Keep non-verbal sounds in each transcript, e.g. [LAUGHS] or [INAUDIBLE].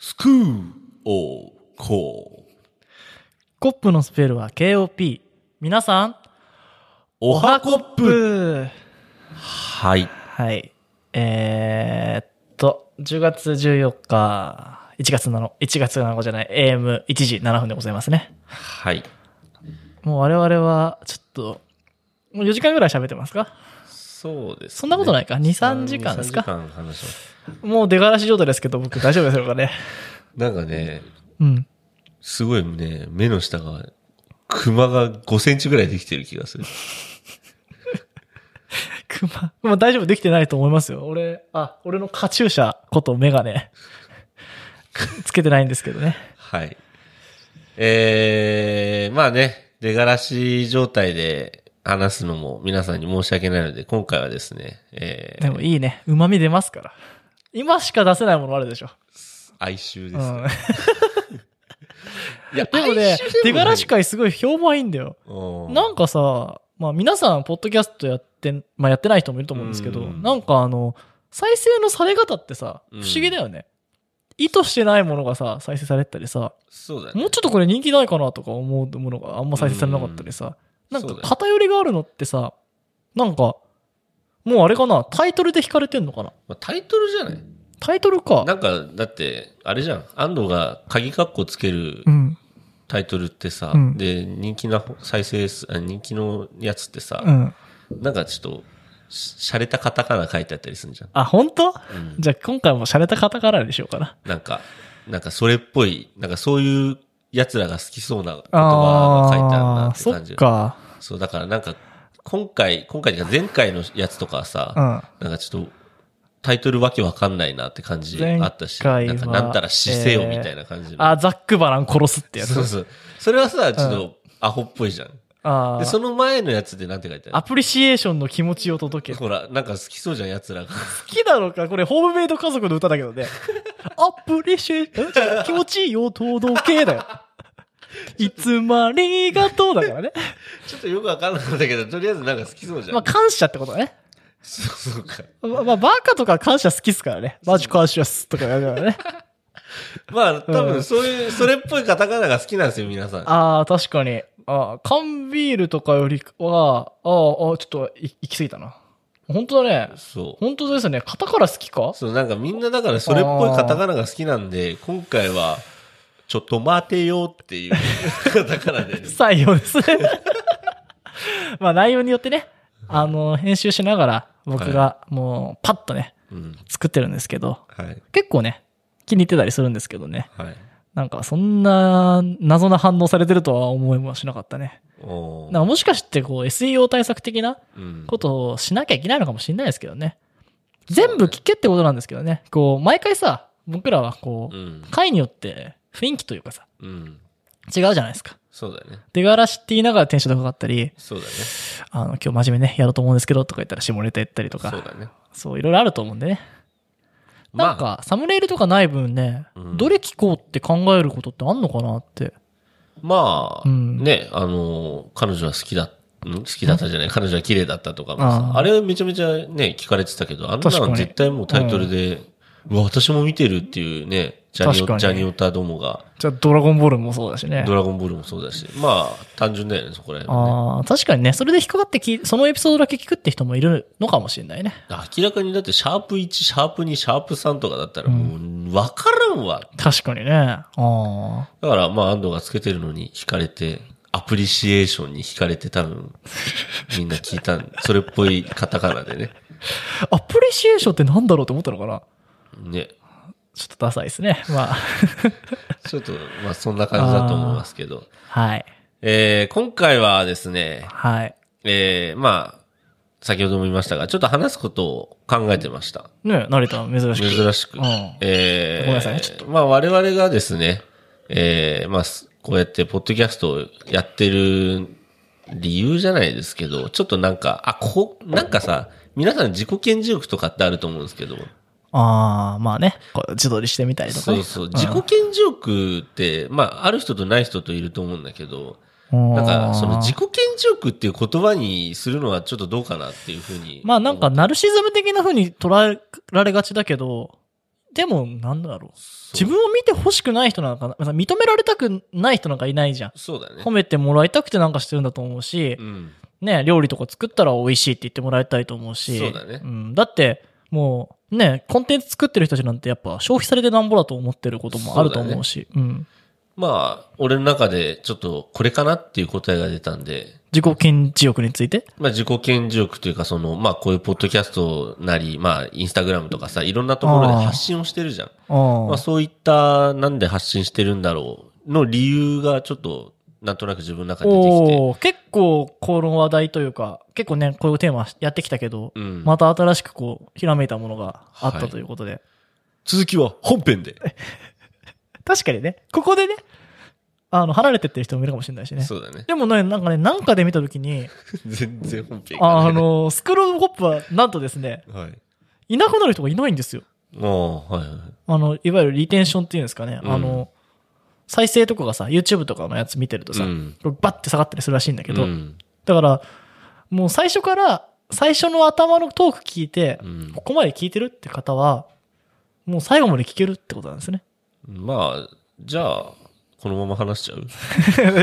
スクーオーコー。コップのスペルは KOP。皆さん、おはコッププはい。はい。えー、っと、10月14日、1月7日、1月7日じゃない、AM1 時7分でございますね。はい。もう我々は、ちょっと、もう4時間ぐらい喋ってますか？そうです、ね。そんなことないか？2 3時間ですか？2 3時間話します。もう出がらし状態ですけど、僕大丈夫ですかね。なんかね、うん。すごいね、目の下が、熊が5センチぐらいできてる気がする。熊。まあ大丈夫できてないと思いますよ。俺、あ、俺のカチューシャことメガネ、つけてないんですけどね。はい。えー、まあね、出がらし状態で話すのも皆さんに申し訳ないので、今回はですね、えー、でもいいね。旨味出ますから。今しか出せないものあるでしょ。哀愁ですね。うん。[LAUGHS] いや、でもね、出がらし会すごい評判いいんだよ。会なんかさ、まあ皆さん、ポッドキャストやって、まあやってない人もいると思うんですけど、うんなんかあの、再生のされ方ってさ、不うん思議だよね。意図してないものがさ、再生されてたりさ、そうだね。もうちょっとこれ人気ないかなとか思うものがあんま再生されなかったりさ、なんか偏りがあるのってさ、なんか、もうあれかな、タイトルで惹かれてんのかな？まあ、タイトルじゃないタイトルか。なんか、だって、あれじゃん。安藤が鍵括弧つけるうん。タイトルってさ、うんで、人気な再生数、あ人気のやつってさ、うん。なんかちょっと、し洒落たカタカナ書いてあったりするじゃん。あ、本当、んじゃあ今回も洒落たカタカナにしようかな。なんか、なんかそれっぽい、なんかそういう奴らが好きそうな言葉が書いてあるなってそ感じっ。か。そう、だからなんか、今回、今回前回のやつとかはさ、うん。なんかちょっと、タイトルわけわかんないなって感じあったし、なんかなんたら死せよみたいな感じの。あ、ザックバラン殺すってやつ。そうそう。それはさ、ちょっとアホっぽいじゃん。あで、その前のやつでなんて書いてあアプリシエーションの気持ちを届ける。るほら、なんか好きそうじゃん、奴らが。好きなのか？これ、ホームメイド家族の歌だけどね。[LAUGHS] アプリシエーション、気持ちを届けだよ。[LAUGHS] いつもありがとうだからね。ちょっとよくわかんなかったけど、とりあえずなんか好きそうじゃん。まあ、感謝ってことだね。そうそうか。まあ、まあ、バカとか感謝好きっすからね。マジ感謝っすとかやるからね。[LAUGHS] まあ、多分そういう、それっぽいカタカナが好きなんですよ、皆さん。ああ、確かに。ああ、缶ビールとかよりは、ああ、ちょっとい行き過ぎたな。本当だね。そう。本当ですね。型から好きか？そう、なんかみんなだからそれっぽいカタカナが好きなんで、今回は、ちょっと待てよっていう [LAUGHS] カタカナで、採用ですね。[LAUGHS] まあ内容によってね、あの、編集しながら僕がもうパッとね、うん。作ってるんですけど、はい。結構ね、気に入ってたりするんですけどね。はい。なんかそんな謎な反応されてるとは思いもしなかったね。なんかもしかしてこう SEO 対策的なうん。ことをしなきゃいけないのかもしれないですけどね。全部聞けってことなんですけどね。こう、毎回さ、僕らはこう、うん。回によって雰囲気というかさ、うん。違うじゃないですか。そうだね。出がらしって言いながらテンション高かったり、そうだね。あの、今日真面目ね、やろうと思うんですけど、とか言ったら下ネタ言ったりとか、そうだね。そう、いろいろあると思うんでね。なんか、サムネイルとかない分ね、うん。どれ聞こうって考えることってあんのかなって。まあ、うん。ね、あの、彼女は好きだ、ん好きだったじゃない、彼女は綺麗だったとかもさ、あれめちゃめちゃね、聞かれてたけど、あんなの絶対もうタイトルで、うわ、私も見てるっていうね、ジャニオ、ジャニオタどもが、じゃあ、ドラゴンボールもそうだしねド。ラゴンボールもそうだし、まあ、単純だよね、そこら辺はね。ああ、確かにね、それで引っかかってき、そのエピソードだけ聞くって人もいるのかもしれないね。明らかにだって、シャープ1、シャープ2、シャープ3とかだったらもう、わからんわ。確かにね。ああ。だから、まあ、安藤がつけてるのに惹かれて、アプリシエーションに惹かれて多分、みんな聞いたん、[LAUGHS] それっぽいカタカナでね。アプリシエーションってなんだろうって思ったのかなね。ちょっとダサいですね。[LAUGHS] まあ。ちょっと、まあ、そんな感じだと思いますけど。はい。えー、今回はですね、はい。えー、まあ、先ほども言いましたが、ちょっと話すことを考えてました。ね成田珍しく。珍しく。うんえー、ごめんなさいねちょっとまあ、我々がですね、えー、まあ、すこうやって、ポッドキャストをやってる理由じゃないですけど、ちょっとなんか、あ、こう、なんかさ、皆さん自己顕示欲とかってあると思うんですけど、ああ、まあね。こう自撮りしてみたりとかね。そうそう、自己顕示欲って、まあ、ある人とない人といると思うんだけど、うん。なんか、その自己己顕示欲っていう言葉にするのはちょっとどうかなっていうふうに。まあなんか、ナルシズム的な風に捉えられがちだけど、ても、なんだろう。自分を見て欲しくない人なんかな、認められたくない人なんかいないじゃん。そうだね褒。めてもらいたくてなんかしてるんだと思うしう、ん。ね、料理とか作ったら美味しいって言ってもらいたいと思うし。そうだねん。だって、もう、ね、コンテンツ作ってる人たちなんてやっぱ消費されてなんぼだと思ってることもあると思うし。うん。まあ、俺の中でちょっとこれかなっていう答えが出たんで、自己顕示欲について？まあ自己顕示欲というか、その、まあこういうポッドキャストなり、まあインスタグラムとかさ、いろんなところで発信をしてるじゃん。あまあそういった、なんで発信してるんだろうの理由がちょっと、なんとなく自分の中で出てきて。おー結構この話題というか、結構ね、こういうテーマやってきたけど、うん。また新しくこう、ひらめいたものがあっはいたということで。続きは本編で。[LAUGHS] 確かにね、ここでね、あの、離れてってる人もいるかもしれないしね。そうだね。でもね、なんかね、なんかで見たときに、[LAUGHS] 全然本編がねあ、の、スクロールホップは、なんとですね、はい。いなくなる人がいないんですよ。ああ、はいはい。あの、いわゆるリテンションっていうんですかね。うんあの、再生とかがさ、YouTube とかのやつ見てるとさ、うんバッて下がったりするらしいんだけど、うんだから、もう最初から、最初の頭のトーク聞いて、うんここまで聞いてるって方は、もう最後まで聞けるってことなんですね。まあ、じゃあ、このまま話しちゃう？[LAUGHS]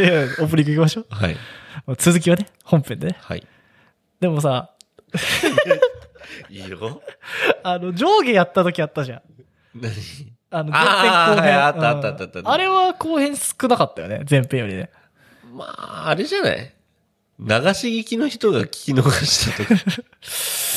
いやオープニング行きましょう。はい。続きはね、本編でね。はい。でもさ、いいよ。[LAUGHS] あの、上下やった時あったじゃん。何？あの、前編後編。はいあったうんあったあったあったあれは後編少なかったよね、前編よりね。まあ、あれじゃない？流し聞きの人が聞き逃したとか。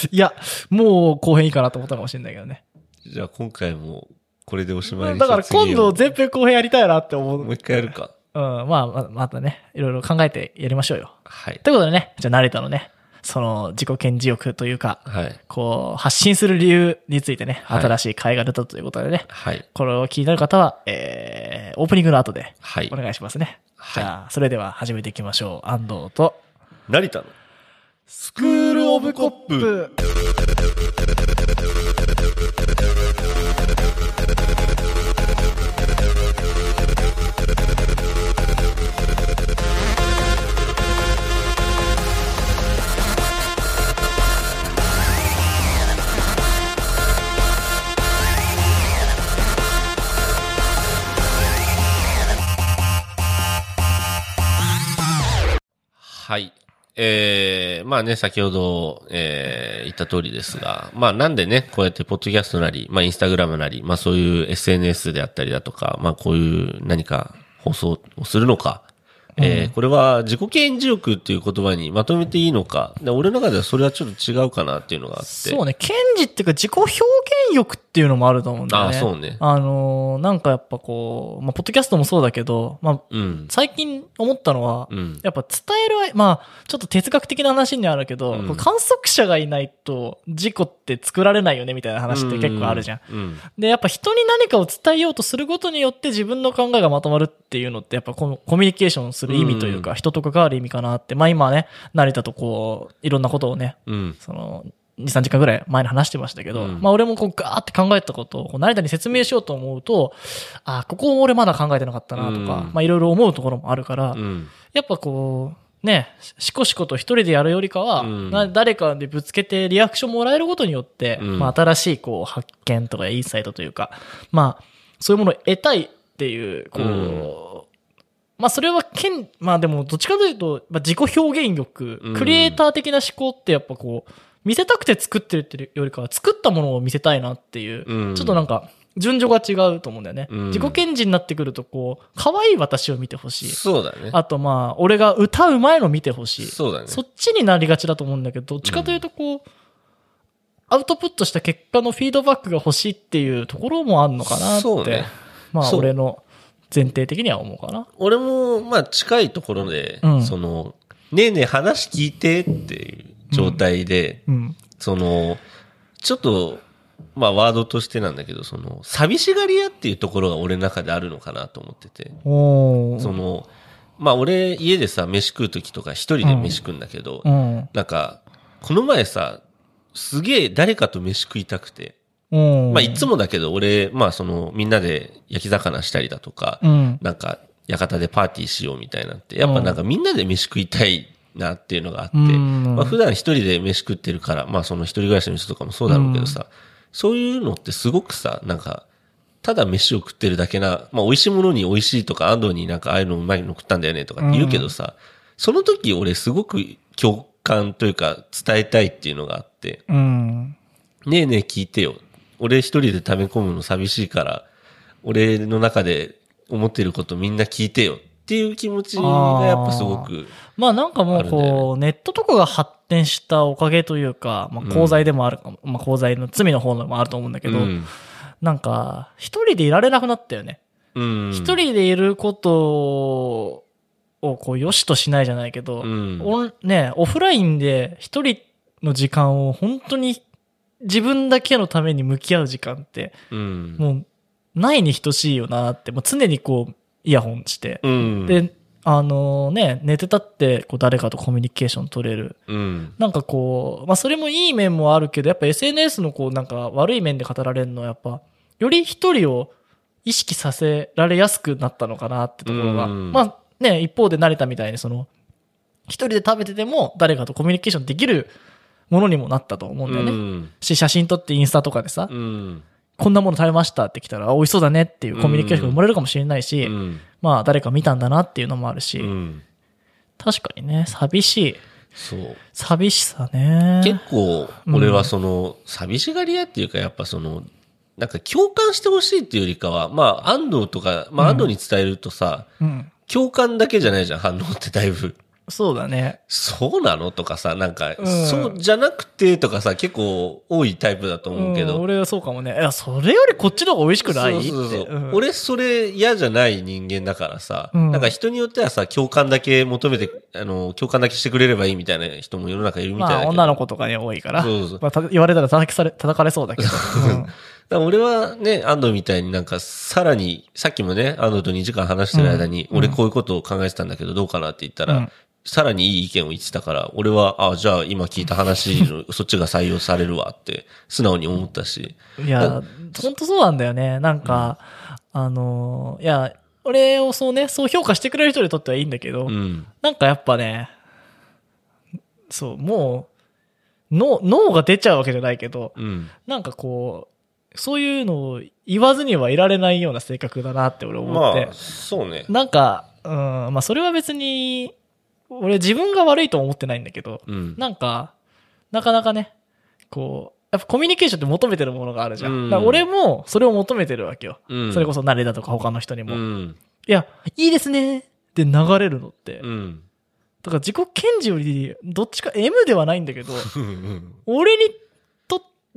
[LAUGHS] いや、もう後編いいかなと思ったかもしれないけどね。じゃあ今回もこれでおしまいにだから今度ぜ前編後編やりたいなって思う。もう一回やるか。うん、まあ、ままたね、いろいろ考えてやりましょうよ。はい。ということでね、じゃあ成田のね、その自己顕示欲というか、はい。こう、発信する理由についてね、はい新しい会が出たということでね、はい。これを気になる方は、えー、オープニングの後ではいお。願いしますね。はいじゃあ、それでは始めていきましょう。安藤と、成田のスクールオブコップ。はい。えー、まあね、先ほど、えー、言った通りですが、まあなんでね、こうやってポッドキャストなり、まあインスタグラムなり、まあそういう SNS であったりだとか、まあこういう何か放送をするのか、えーこれは自己顕示欲っていう言葉にまとめていいのか、で俺の中ではそれはちょっと違うかなっていうのがあって。そうね、検事っていうか自己表現欲っていうのもあると思うんだよね。あそうねあのーなんかやっぱこう、まあ、ポッドキャストもそうだけど、まあ、うん。最近思ったのは、うん。やっぱ伝える、まあ、ちょっと哲学的な話になるけど、うん観測者がいないと事故って作られないよねみたいな話って結構あるじゃん。うん。で、やっぱ人に何かを伝えようとすることによって自分の考えがまとまるっていうのって、やっぱこのコミュニケーションする意味というか、うん。人と関わる意味かなって、まあ今ね、成田とこう、いろんなことをね、うん。その、2、3時間ぐらい前に話してましたけど、うん。まあ俺もこうガーって考えたことを成田に説明しようと思うと、あ、ここ俺まだ考えてなかったなとか、うん。まあいろいろ思うところもあるから、うん。やっぱこう、ね、しこしこと一人でやるよりかは、うん。な誰かでぶつけてリアクションもらえることによって、うん。まあ新しいこう発見とかインサイトというか、まあそういうものを得たいっていう、こう、うんまあそれはけん、まあでもどっちかというと、まあ、自己表現欲、うんクリエイター的な思考ってやっぱこう、見せたくて作ってるっていうよりかは作ったものを見せたいなっていう、うんちょっとなんか順序が違うと思うんだよね。うん自己顕示になってくるとこう、可愛い私を見てほしい。そうだね。あとまあ、俺が歌う前の見てほしい。そうだね。そっちになりがちだと思うんだけど、どっちかというとこう、アウトプットした結果のフィードバックが欲しいっていうところもあるのかなって。そうねまあ、俺の前提的には思うかな。俺も、まあ、近いところで、うんその、ねえねえ話聞いてっていう状態で、うん。その、ちょっと、まあ、ワードとしてなんだけど、その、寂しがり屋っていうところが俺の中であるのかなと思ってて、おーその、まあ、俺、家でさ、飯食う時とか一人で飯食うんだけど、うん。なんか、この前さ、すげえ誰かと飯食いたくて、うん。まあ、いつもだけど、俺、まあ、その、みんなで焼き魚したりだとか、うん。なんか、館でパーティーしようみたいなって、やっぱなんかみんなで飯食いたいなっていうのがあって、うんまあ普段一人で飯食ってるから、まあその一人暮らしの人とかもそうだろうけどさ、そういうのってすごくさ、なんか、ただ飯を食ってるだけな、まあ美味しいものに美味しいとか、安藤になんかああいうのうまいの食ったんだよねとかって言うけどさ、その時俺すごく共感というか伝えたいっていうのがあって、うん。ねえねえ聞いてよ。俺一人で溜め込むの寂しいから、俺の中で思ってることみんな聞いてよっていう気持ちがやっぱすごく、まあなんかもうこう、ネットとかが発展したおかげというか、まあ功罪でもあるかも、まあ功罪の罪の方のもあると思うんだけど、うん。なんか、一人でいられなくなったよね。うん。一人でいることをこう良しとしないじゃないけど、うん。ね、オフラインで一人の時間を本当に自分だけのために向き合う時間って、うん。もうないに等しいよなって、もう常にこう、イヤホンして、うん。で、あのね、寝てたってこう誰かとコミュニケーション取れる。うん。なんかこう、まあそれもいい面もあるけど、やっぱ SNS のこうなんか悪い面で語られるのはやっぱ、より一人を意識させられやすくなったのかなってところが。うんまあね、一方で慣れたみたいにその、一人で食べてても誰かとコミュニケーションできるものにもなったと思うんだよね。うん。し、写真撮ってインスタとかでさ、うん。こんなもの食べましたって来たら、あ美味しそうだねっていうコミュニケーションが生まれるかもしれないし、うん。まあ誰か見たんだなっていうのもあるし、うん。確かにね、寂しい。そう。寂しさね。結構、俺はその、寂しがり屋っていうか、やっぱその、なんか共感してほしいっていうよりかは、まあ、安藤とか、まあ、安藤に伝えるとさ、うん。共感だけじゃないじゃん、反応ってだいぶ。そうだね。そうなの？とかさ、なんか、うんそうじゃなくてとかさ、結構多いタイプだと思うけど。ん俺はそうかもね。いや、それよりこっちの方が美味しくない？そうそうそううん俺、それ嫌じゃない人間だからさ、うんなんか人によってはさ、共感だけ求めて、あの、共感だけしてくれればいいみたいな人も世の中いるみたいだまあ。女の子とかに多いから。そうそうまあた言われたら叩きされ、叩かれそうだけど。[LAUGHS] うんだ俺はね、安藤みたいになんかさらに、さっきもね、安藤と2時間話してる間に、うん俺こういうことを考えてたんだけどどうかなって言ったら、うんさらにいい意見を言ってたから、俺は、あじゃあ今聞いた話の、[LAUGHS] そっちが採用されるわって、素直に思ったし。いや、ほんとそうなんだよね。なんか、あのーいや、俺をそうね、そう評価してくれる人にとってはいいんだけど、うん。なんかやっぱね、そう、もう、脳、脳が出ちゃうわけじゃないけど、うん。なんかこう、そういうのを言わずにはいられないような性格だなって俺思って。まあ、そうね。なんか、うん、まあそれは別に、俺自分が悪いとは思ってないんだけど、うん。なんか、なかなかね、こう、やっぱコミュニケーションって求めてるものがあるじゃん。うん俺もそれを求めてるわけよ。うん。それこそ慣れだとか他の人にも。いうん。や、いいですねって流れるのって。うん。だから自己顕示より、どっちか M ではないんだけど、うん。俺にと、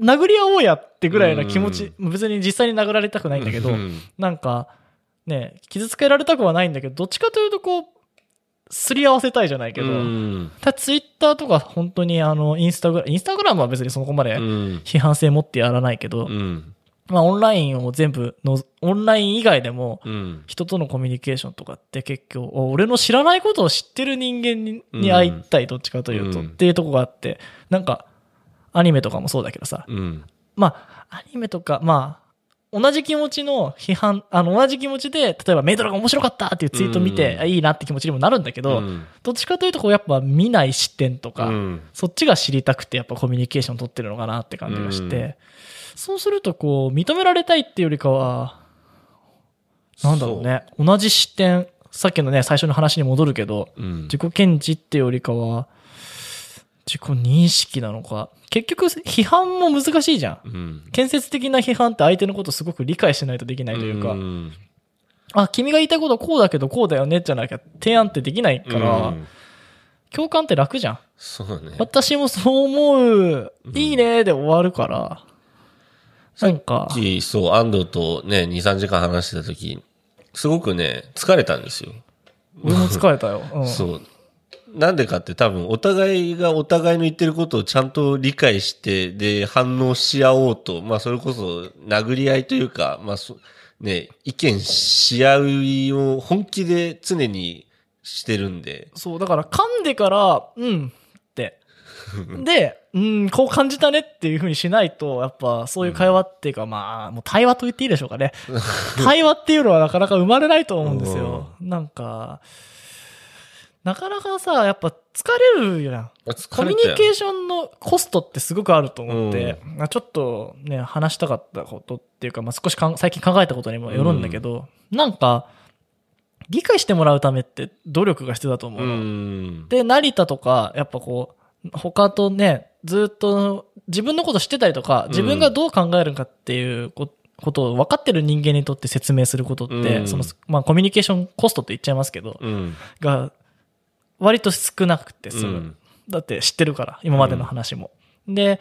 殴り合おうやってぐらいな気持ち、別に実際に殴られたくないんだけど、うんなんか、ね、傷つけられたくはないんだけど、どっちかというとこう、すり合わせたいじゃないけど、うん。たツイッターとか本当にあの、インスタグラム、インスタグラムは別にそこまでうん。批判性持ってやらないけど、うん。まあオンラインを全部の、オンライン以外でも、うん。人とのコミュニケーションとかって結局、お俺の知らないことを知ってる人間にに会いたい、どっちかというと、うんっていうとこがあって、なんか、アニメとかもそうだけどさ、うん。まあ、アニメとか、まあ、同じ気持ちの批判、あの、同じ気持ちで、例えばメイドラが面白かったっていうツイート見て、うん。あいいなって気持ちにもなるんだけど、うん。どっちかというと、こう、やっぱ見ない視点とか、うん。そっちが知りたくて、やっぱコミュニケーション取ってるのかなって感じがして、うん。そうすると、こう、認められたいっていうよりかは、なんだろうね、同じ視点、さっきのね、最初の話に戻るけど、うん。自己検知ってよりかは、自己認識なのか。結局、批判も難しいじゃん。うん。建設的な批判って相手のことすごく理解しないとできないというか、んあ、君が言いたいことはこうだけどこうだよねじゃなきゃ提案ってできないから、うん共感って楽じゃん。そうだね。私もそう思う、いいねで終わるから、なんか、さっき、そう、安藤とね、2、3時間話してた時、すごくね、疲れたんですよ。俺も疲れたよ。うん、そう。なんでかって多分お互いがお互いの言ってることをちゃんと理解して、で、反応し合おうと、まあそれこそ殴り合いというか、まあそ、ね、意見し合いを本気で常にしてるんで、そう、だから噛んでから、うんって。[LAUGHS] で、うん、こう感じたねっていう風にしないと、やっぱそういう会話っていうか、まあ、もう対話と言っていいでしょうかね。[LAUGHS] 対話っていうのはなかなか生まれないと思うんですよ。なんか、なかなかさ、やっぱ疲れるやん。コミュニケーーションのコストってすごくあると思って、まあちょっとね、話したかったことっていうか、まあ、少しかん最近考えたことにもよるんだけど、なんか、理解してもらうためって努力が必要だと思ううの。ん。で、成田とか、やっぱこう、他とね、ずっと自分のこと知ってたりとか、自分がどう考えるかっていうこことを分かってる人間にとって説明することって、うんその、まあコミュニケーションコストって言っちゃいますけど、うん。が、割と少なくて済む。うんだって知ってるから、今までの話も。で、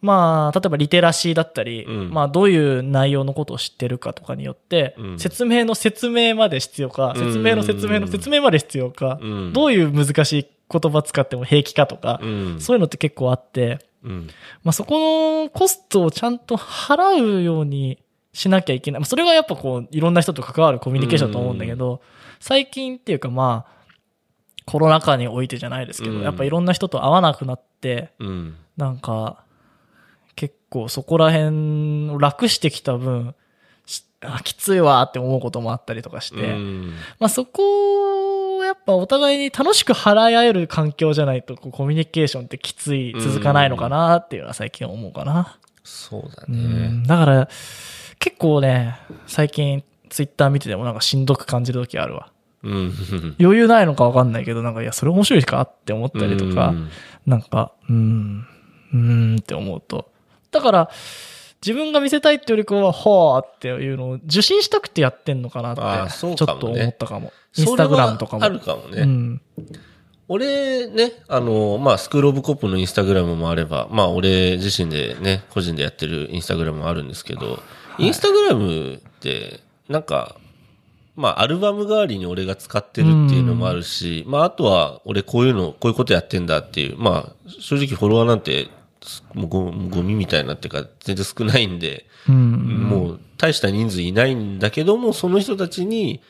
まあ、例えばリテラシーだったり、うんまあ、どういう内容のことを知ってるかとかによって、うん説明の説明まで必要か、説明の説明の説明まで必要か、うんどういう難しい言葉使っても平気かとか、うん。そういうのって結構あって、うん。まあ、そこのコストをちゃんと払うようにしなきゃいけない。まあそれがやっぱこう、いろんな人と関わるコミュニケーションだと思うんだけど、最近っていうかまあ、コロナ禍においてじゃないですけど、うんやっぱいろんな人と会わなくなって、うん。なんか、結構そこら辺を楽してきた分、しあきついわって思うこともあったりとかして、うんまあそこをやっぱお互いに楽しく払い合える環境じゃないとコミュニケーションってきつい、続かないのかなっていうのは最近思うかな。そうだうね。んだから、結構ね、最近ツイッター見ててもなんかしんどく感じる時あるわ。うん。余裕ないのかわかんないけど、なんかいや、それ面白いかって思ったりとか、うんなんか、うーん、うーんって思うと。だから、自分が見せたいってよりかは、はあっていうのを受信したくてやってんのかなって、ちょっと思ったかも。インスタグラムとかも。あるかもね。うん。俺ね、あの、まあ、スクールオブコップのインスタグラムもあれば、まあ、俺自身でね、個人でやってるインスタグラムもあるんですけど、インスタグラムって、なんか、まあ、アルバム代わりに俺が使ってるっていうのもあるし、まあ、あとは、俺こういうの、こういうことやってんだっていう、まあ、正直フォロワーなんて、もうゴゴミみたいなっていうか、全然少ないんで、うん。もう大した人数いないんだけども、その人たちに、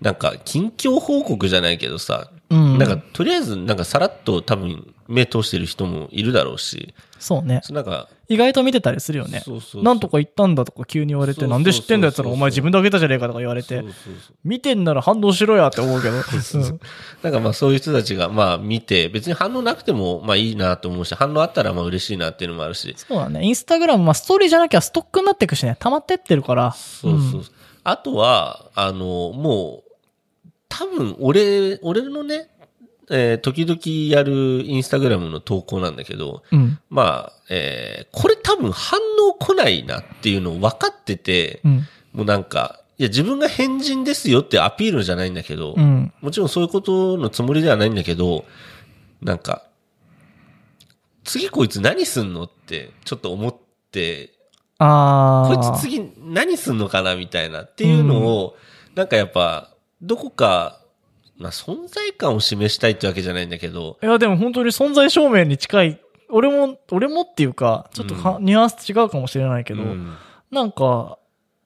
なんか、近況報告じゃないけどさ、うんなんか、とりあえず、なんか、さらっと多分、目通してる人もいるだろうし、そうね。なんか、意外と見てたりするよね。そうそうなんとか言ったんだとか急に言われて、なんで知ってんだやつらお前自分であげたじゃねえかとか言われて見てんなら反応しろやって思うけど。[LAUGHS] うんなんかまあそういう人たちがまあ見て、別に反応なくてもまあいいなと思うし、反応あったらまあ嬉しいなっていうのもあるし、そうだね。インスタグラム、まあストーリーじゃなきゃストックになっていくしね、溜まってってるから。そうそう。あとは、あの、もう、多分俺、俺のね、えー時々やるインスタグラムの投稿なんだけど、うん。まあ、えーこれ多分反応来ないなっていうのを分かってて、うん。もうなんか、いや自分が変人ですよってアピールじゃないんだけど、うん。もちろんそういうことのつもりではないんだけど、なんか、次こいつ何すんのってちょっと思って、ああ。こいつ次何すんのかなみたいなっていうのを、なんかやっぱ、どこか、まあ存在感を示したいってわけじゃないんだけど、いや、でも本当に存在証明に近い。俺も、俺もっていうか、ちょっとか、うニュアンス違うかもしれないけど、うん。なんか、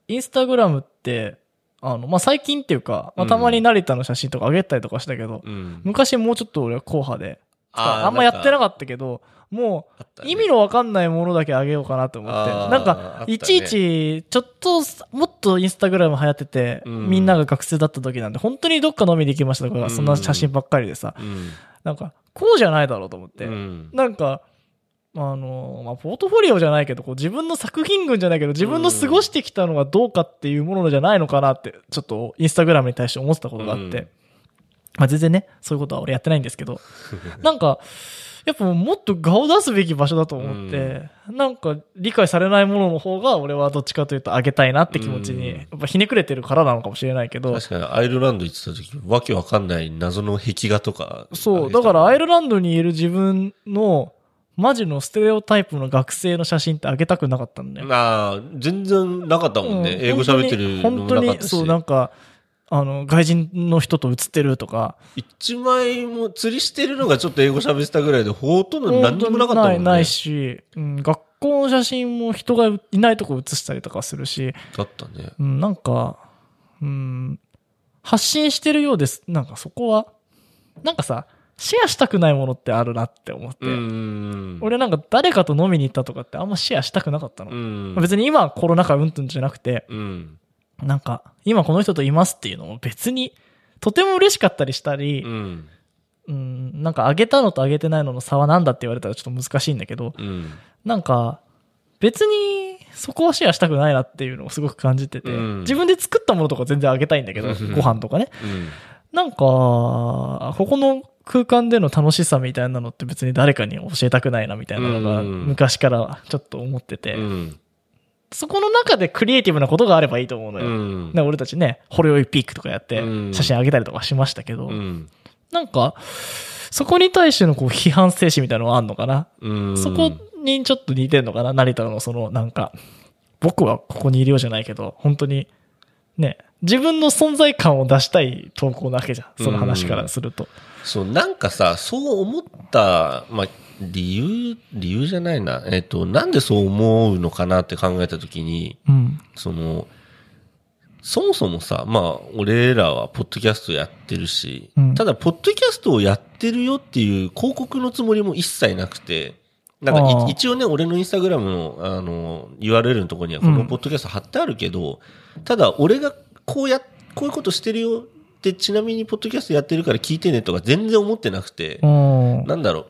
インスタグラムって、あの、まあ、最近っていうか、まあ、うん。たまに成田の写真とか上げたりとかしたけど、うん。昔もうちょっと俺は硬派で、あんまやってなかかったけど、もう、意味のわかんないものだけあげようかなと思って。なんかいちいち、ちょっと、もっとインスタグラム流行ってて、うん。みんなが学生だった時なんで、本当にどっか飲みに行きましたとか、うん。そんな写真ばっかりでさ、うん。なんか、こうじゃないだろうと思って。うん。なんか、あの、まあ、ポートフォリオじゃないけど、こう自分の作品群じゃないけど、自分の過ごしてきたのがどうかっていうものじゃないのかなって、ちょっとインスタグラムに対して思ってたことがあって。うん。まあ、全然ね、そういうことは俺やってないんですけど、[LAUGHS] なんか、やっぱもっと顔を出すべき場所だと思って、なんか理解されないものの方が俺はどっちかというとあげたいなって気持ちに、うんやっぱひねくれてるからなのかもしれないけど、確かにアイルランド行ってた時、わけわかんない謎の壁画とか。そう、だからアイルルランドにいる自分のマジのステレオタイプの学生の写真ってあげたくなかったんだよ。ああ、全然なかったもんね。うん英語喋ってるのも本当に、なかったし。そう、なんか、あの、外人の人と写ってるとか、一枚も釣りしてるのがちょっと英語喋ってたぐらいで、ほとんど何にもなかったもんね。ないないし、うん、学校の写真も人がいないとこ写したりとかするし、だったね。うん、なんか、うん、発信してるようです。なんかそこは、なんかさ、シェアしたくないものってあるなって思って。うん。俺なんか誰かと飲みに行ったとかってあんまシェアしたくなかったの。別に今はコロナ禍うんとんじゃなくて、うん。なんか、今この人といますっていうのも別に、とても嬉しかったりしたり、うん。うん、なんか上げたのと上げてないのの差は何だって言われたらちょっと難しいんだけど、うん。なんか、別にそこはシェアしたくないなっていうのをすごく感じてて、うん自分で作ったものとか全然あげたいんだけど、うんご飯とかね。うん。なんか、ここの空間での楽しさみたいなのって別に誰かに教えたくないなみたいなのがうん昔からちょっと思ってて、うん。そこの中でクリエイティブなことがあればいいと思うのよ。うん。ね俺たちね、ほろ酔いピークとかやってうん写真あげたりとかしましたけど、うん。なんか、そこに対してのこう批判精神みたいなのがあんのかな、うん。そこにちょっと似てんのかな？成田のそのなんか、僕はここにいるようじゃないけど、本当に、ね、自分の存在感を出したい投稿なわけじゃん。その話からすると。そう、なんかさ、そう思った、まあ、理由、理由じゃないな。えっ、と、なんでそう思うのかなって考えたときに、うん。その、そもそもさ、まあ、俺らはポッドキャストやってるし、うんただ、ポッドキャストをやってるよっていう広告のつもりも一切なくて、なんか一応ね、俺のインスタグラムの、あの、URL のところにはこのポッドキャスト貼ってあるけど、ただ、俺がこうや、こういうことしてるよって、ちなみにポッドキャストやってるから聞いてねとか全然思ってなくて、うん。なんだろう、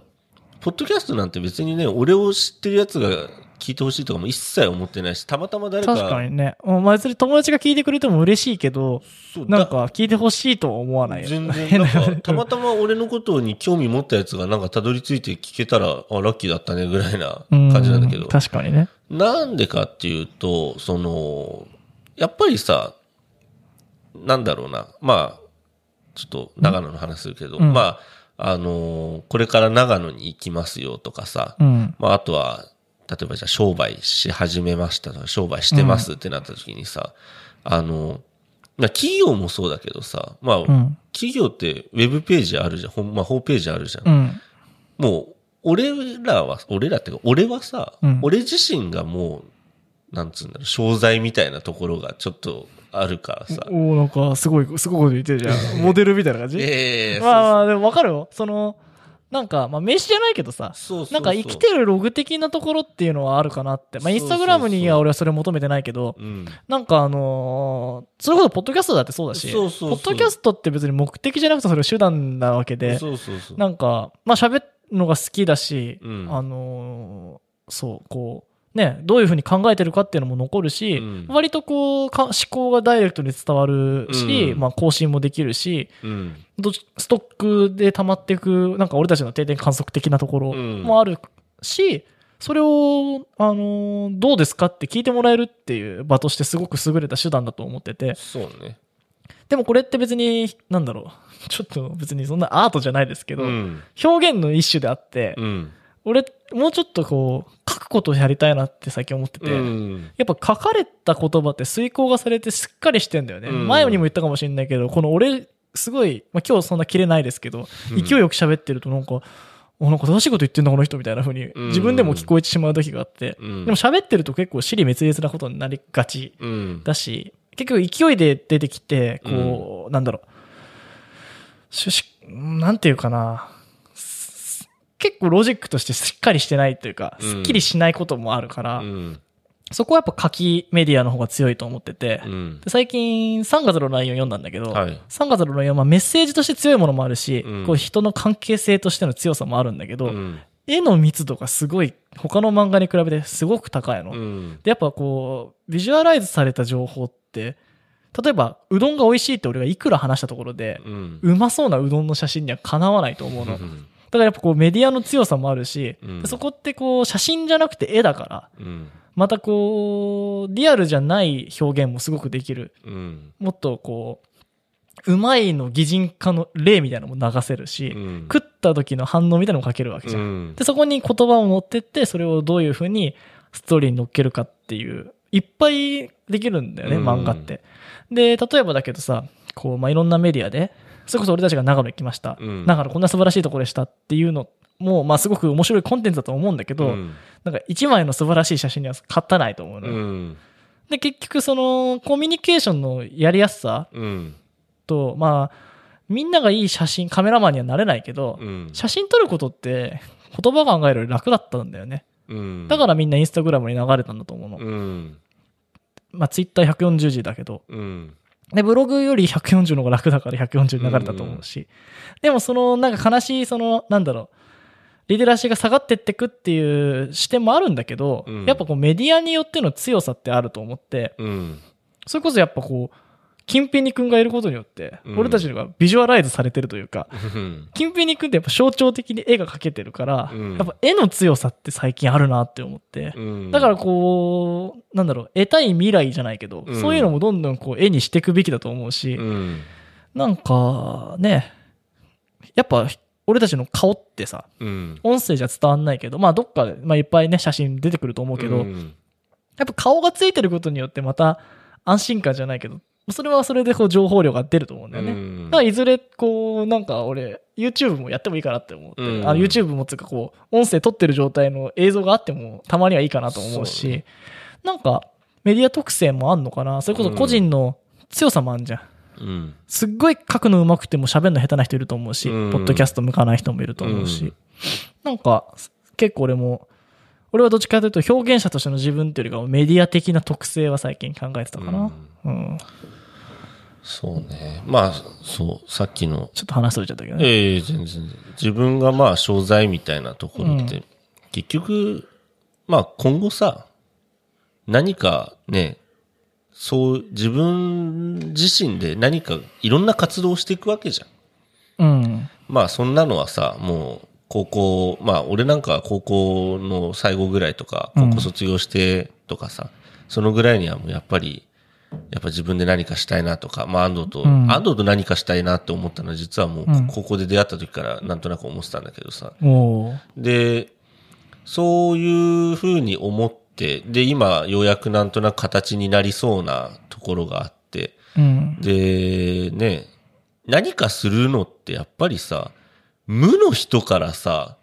ポッドキャストなんて別にね、俺を知ってるやつが聞いてほしいとかも一切思ってないし、たまたま誰か、確かにね。うんまあ別に友達が聞いてくれても嬉しいけど、なんか聞いてほしいとは思わないよ。全然、変ななんか、[LAUGHS] たまたま俺のことに興味持ったやつがなんかたどり着いて聞けたら、あ、ラッキーだったねぐらいな感じなんだけうど。確かにね。なんでかっていうと、その、やっぱりさ、なんだろうな、まあ、ちょっと長野の話するけど、うんまあ、あのーこれから長野に行きますよとかさ、うん。まあ、あとは、例えばじゃあ商売し始めましたとか、商売してますってなった時にさ、あの、まあ企業もそうだけどさ、まあ、うん。企業ってウェブページあるじゃん。ほんまあ、ホームページあるじゃん。うん。もう、俺らは、俺らっていうか、俺はさ、うん俺自身がもう、なんつうんだろう、商材みたいなところがちょっとあるからさ。おおなんかすごい、すごいこと言ってるじゃん。[LAUGHS] モデルみたいな感じ？ええまあまあ、でもわかるよ。その、なんか、まあ、名刺じゃないけどさ、そうそうそうなんか生きてるログ的なところっていうのはあるかなって。まあ、インスタグラムには俺はそれ求めてないけど、うん。なんかあのーそれこそポッドキャストだってそうだし、そうそうそうポッドキャストって別に目的じゃなくてそれ手段なわけで、そうそうそう。なんか、まあ喋るのが好きだし、うんあのーそう、こう、ね、どういうふうに考えてるかっていうのも残るし、うん割とこうか、思考がダイレクトに伝わるし、うんまあ更新もできるし、うん。ストックで溜まっていく、なんか俺たちの定点観測的なところもあるし、それを、あのーどうですかって聞いてもらえるっていう場としてすごく優れた手段だと思ってて、そうね。でもこれって別に、なんだろう、ちょっと別にそんなアートじゃないですけど、うん。表現の一種であって、うん。俺、もうちょっとこう、ことをやりたいなって最近思ってて、うん。やっぱ書かれた言葉って遂行がされてしっかりしてんだよね。うん。前にも言ったかもしれないけど、この俺、すごい、まあ、今日そんな切れないですけど、うん。勢いよく喋ってるとなんか、おなんか正しいこと言ってんだこの人みたいな風にうん。自分でも聞こえてしまう時があって、うん。でも喋ってると結構尻滅裂なことになりがちうん。だし、結局勢いで出てきて、こう、なんだろう、趣旨、なんていうかな、す結構ロジックとしてしっかりしてないというか、うんすっきりしないこともあるから、うん。そこはやっぱ書きメディアの方が強いと思ってて、うん。で最近3月の内容読んだんだけど、はい3月の内容はまあメッセージとして強いものもあるし、うんこう人の関係性としての強さもあるんだけど、うん。絵の密度がすごい他の漫画に比べてすごく高いの。うん。でやっぱこうビジュアライズされた情報って例えばうどんが美味しいって俺がいくら話したところで、うん。うまそうなうどんの写真にはかなわないと思うの。だかうん。らやっぱこうメディアの強さもあるし、うんでそこってこう写真じゃなくて絵だから、うん。またこう、リアルじゃない表現もすごくできる。うん。もっとこう、うまいの擬人化の例みたいなのも流せるし、うん食った時の反応みたいなのも書けるわけじゃん。うんで、そこに言葉を乗ってって、それをどういうふうにストーリーに乗っけるかっていう、いっぱいできるんだよね、うん漫画って。で、例えばだけどさ、こう、まあ、いろんなメディアで、それこそ俺たちが長野行きました。うん長野こんな素晴らしいところでしたっていうのも、まあ、すごく面白いコンテンツだと思うんだけど、うんなんか一枚の素晴らしい写真には勝たないと思うのよ。うん。で、結局そのコミュニケーションのやりやすさうん。と、まあ、みんながいい写真、カメラマンにはなれないけど、うん。写真撮ることって言葉考えるより楽だったんだよね。うん。だからみんなインスタグラムに流れたんだと思うの。うん。まあツイッター140字だけど。うん。で、ブログより140の方が楽だから140に流れたと思うし。でもその、なんか悲しい、その、なんだろう。リテラシーが下がってってくっていう視点もあるんだけど、うんやっぱこうメディアによっての強さってあると思って、うん。それこそやっぱこう、金ペニ君がいることによって、うん。俺たちのがビジュアライズされてるというか、うん。金ペニ君ってやっぱ象徴的に絵が描けてるから、うん。やっぱ絵の強さって最近あるなって思って、うん。だからこう、なんだろう、得たい未来じゃないけど、うん。そういうのもどんどんこう絵にしていくべきだと思うし、うん。なんかね、やっぱ俺たちの顔ってさ、うん。音声じゃ伝わんないけど、まあどっかで、まあいっぱいね、写真出てくると思うけど、うん。やっぱ顔がついてることによってまた安心感じゃないけど、それはそれでこう情報量が出ると思うんだよね。うんだからいずれこう、なんか俺、YouTube もやってもいいかなって思って、うんあの YouTube もつうかこう、音声撮ってる状態の映像があってもたまにはいいかなと思うし、ねなんかメディア特性もあんのかなそれこそ個人の強さもあんじゃん。うん。すっごい書くの上手くても喋るの下手な人いると思うし、うんポッドキャスト向かない人もいると思うし、うんなんか結構俺も、俺はどっちかというと表現者としての自分っていうよりかはメディア的な特性は最近考えてたかな。うん。そうね。まあ、そう、さっきの、ちょっと話しとれちゃったけどね。ええ全然全然。自分がまあ、商材みたいなところって、う結局、まあ、今後さ、何かね、そう、自分自身で何かいろんな活動をしていくわけじゃん。うん。まあそんなのはさ、もう高校、まあ俺なんかは高校の最後ぐらいとか、うん高校卒業してとかさ、そのぐらいにはもうやっぱり、やっぱ自分で何かしたいなとか、まあ安藤と、うん安藤と何かしたいなって思ったのは実はもううん高校で出会った時からなんとなく思ってたんだけどさ。で、そういうふうに思って、で今ようやくなんとなく形になりそうなところがあって、うん。で、ね、何かするのってやっぱりさ、無の人からさ、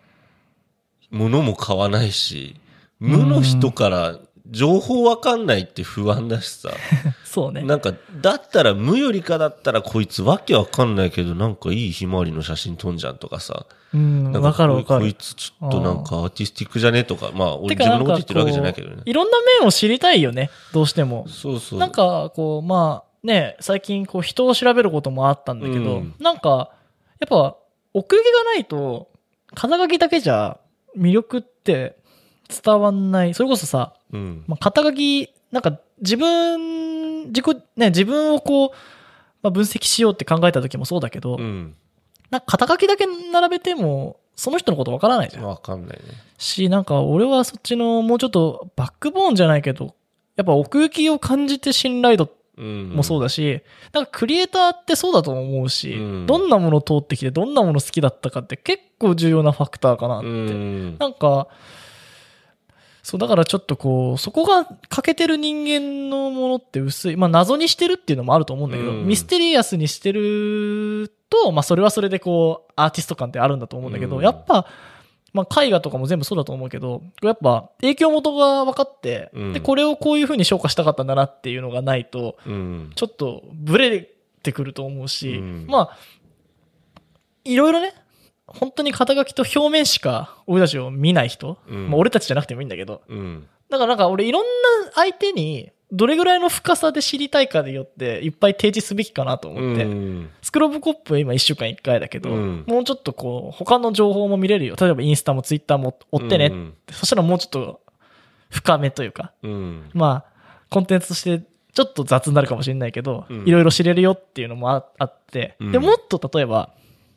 物も買わないし、無の人から情報わかんないって不安だしさ、[LAUGHS] そうね。なんか、だったら無よりかだったらこいつわけわかんないけど、なんかいいひまわりの写真撮んじゃんとかさ、うん。なんわかるわかる。こいつちょっとなんかアーティスティックじゃねとか、まあ俺自分のこと言ってるわけじゃないけどね。いろんな面を知りたいよね。どうしても。そうそう。なんか、こう、まあ、ね、最近、こう、人を調べることもあったんだけど、うんなんか、やっぱ、奥行きがないと、肩書きだけじゃ、魅力って伝わんない。それこそさ、うん。まあ、肩書き、なんか、自分、自己、ね、自分をこう、まあ、分析しようって考えた時もそうだけど、うん。なんか肩書きだけ並べても、その人のことわからないじゃん。わかんないね。し、なんか俺はそっちのもうちょっとバックボーンじゃないけど、やっぱ奥行きを感じて信頼度うん。もそうだし、なんかクリエイターってそうだと思うし、うんどんなもの通ってきてどんなもの好きだったかって結構重要なファクターかなって。うん。なんか、そう、だからちょっとこう、そこが欠けてる人間のものって薄い。まあ謎にしてるっていうのもあると思うんだけど、うんミステリアスにしてると、まあそれはそれでこう、アーティスト感ってあるんだと思うんだけど、うんやっぱ、まあ絵画とかも全部そうだと思うけど、やっぱ影響元が分かって、うんで、これをこういう風に昇華したかったんだなっていうのがないと、うん。ちょっとブレてくると思うし、うんまあ、いろいろね、本当に肩書きと表面しか俺たちを見ない人、うん。まあ俺たちじゃなくてもいいんだけど、うん。だからなんか俺いろんな相手にどれぐらいの深さで知りたいかによっていっぱい提示すべきかなと思って、うん。スクローブコップは今1週間1回だけど、うん。もうちょっとこう他の情報も見れるよ。例えばインスタもツイッターも追ってね、うん。そしたらもうちょっと深めというか、うん。まあ、コンテンツとしてちょっと雑になるかもしれないけど、うん。いろいろ知れるよっていうのもああって、うん。で、もっと例えば、